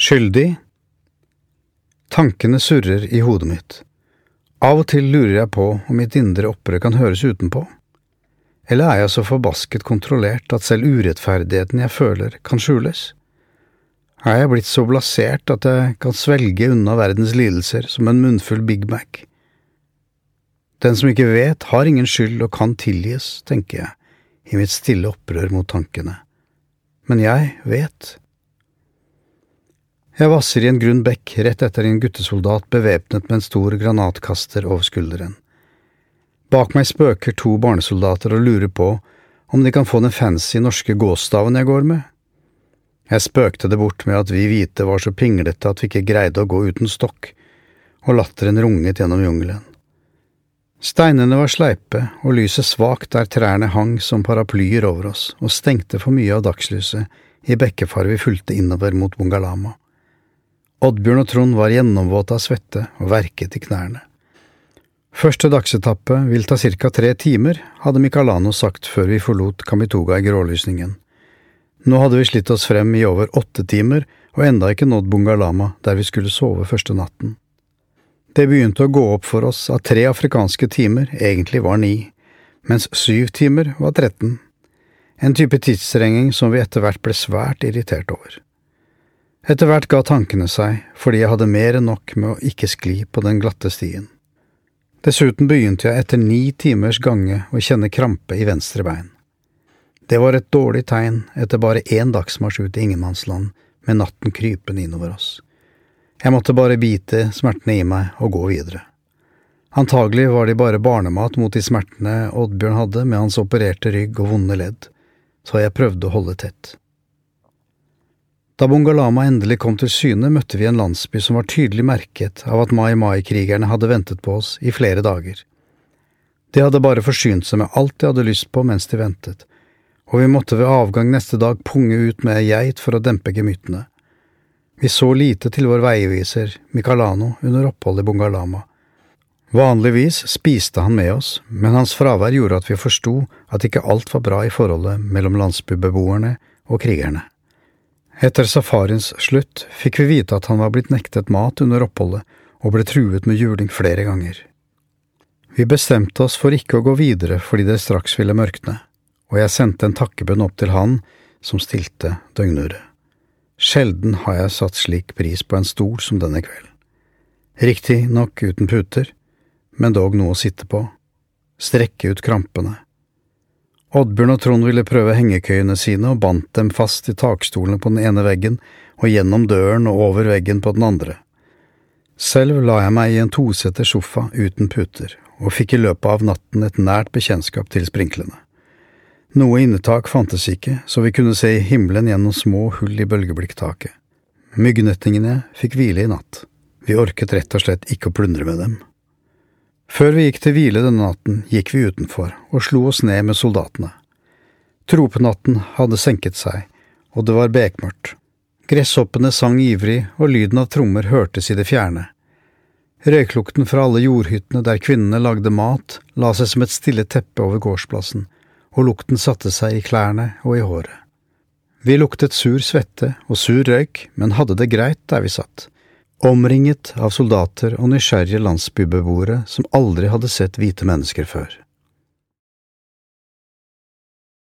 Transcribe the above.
Skyldig? Tankene surrer i hodet mitt. Av og til lurer jeg på om mitt indre opprør kan høres utenpå. Eller er jeg så forbasket kontrollert at selv urettferdigheten jeg føler, kan skjules? Er jeg blitt så blasert at jeg kan svelge unna verdens lidelser som en munnfull Big Mac? Den som ikke vet, har ingen skyld og kan tilgis, tenker jeg, i mitt stille opprør mot tankene. Men jeg vet. Jeg vasser i en grunn bekk rett etter en guttesoldat bevæpnet med en stor granatkaster over skulderen. Bak meg spøker to barnesoldater og lurer på om de kan få den fancy norske gåstaven jeg går med. Jeg spøkte det bort med at vi hvite var så pinglete at vi ikke greide å gå uten stokk, og latteren runget gjennom jungelen. Steinene var sleipe og lyset svakt der trærne hang som paraplyer over oss og stengte for mye av dagslyset i bekkefaret vi fulgte innover mot Bungalama. Oddbjørn og Trond var gjennomvåte av svette og verket i knærne. Første dagsetappe vil ta ca tre timer, hadde Michalano sagt før vi forlot Kamitoga i grålysningen. Nå hadde vi slitt oss frem i over åtte timer og enda ikke nådd Bungalama, der vi skulle sove første natten. Det begynte å gå opp for oss at tre afrikanske timer egentlig var ni, mens syv timer var tretten, en type tidsstrenging som vi etter hvert ble svært irritert over. Etter hvert ga tankene seg, fordi jeg hadde mer enn nok med å ikke skli på den glatte stien. Dessuten begynte jeg etter ni timers gange å kjenne krampe i venstre bein. Det var et dårlig tegn etter bare én dagsmarsj ut i ingenmannsland med natten krypende innover oss. Jeg måtte bare bite smertene i meg og gå videre. Antagelig var de bare barnemat mot de smertene Oddbjørn hadde med hans opererte rygg og vonde ledd, så jeg prøvde å holde tett. Da Bungalama endelig kom til syne, møtte vi en landsby som var tydelig merket av at Mai Mai-krigerne hadde ventet på oss i flere dager. De hadde bare forsynt seg med alt de hadde lyst på mens de ventet, og vi måtte ved avgang neste dag punge ut med geit for å dempe gemyttene. Vi så lite til vår veiviser, Micalano, under oppholdet i Bungalama. Vanligvis spiste han med oss, men hans fravær gjorde at vi forsto at ikke alt var bra i forholdet mellom landsbybeboerne og krigerne. Etter safariens slutt fikk vi vite at han var blitt nektet mat under oppholdet og ble truet med juling flere ganger. Vi bestemte oss for ikke å gå videre fordi det straks ville mørkne, og jeg sendte en takkebønn opp til han som stilte døgnuret. Sjelden har jeg satt slik pris på en stol som denne kvelden. Riktignok uten puter, men dog noe å sitte på, strekke ut krampene Oddbjørn og Trond ville prøve hengekøyene sine og bandt dem fast i takstolene på den ene veggen og gjennom døren og over veggen på den andre. Selv la jeg meg i en toseter sofa uten puter, og fikk i løpet av natten et nært bekjentskap til sprinklene. Noe innetak fantes ikke, så vi kunne se himmelen gjennom små hull i bølgeblikk-taket. Myggnettingene fikk hvile i natt. Vi orket rett og slett ikke å plundre med dem. Før vi gikk til hvile denne natten, gikk vi utenfor og slo oss ned med soldatene. Tropenatten hadde senket seg, og det var bekmørkt. Gresshoppene sang ivrig, og lyden av trommer hørtes i det fjerne. Røyklukten fra alle jordhyttene der kvinnene lagde mat, la seg som et stille teppe over gårdsplassen, og lukten satte seg i klærne og i håret. Vi luktet sur svette og sur røyk, men hadde det greit der vi satt omringet av soldater og nysgjerrige landsbybeboere som aldri hadde sett hvite mennesker før.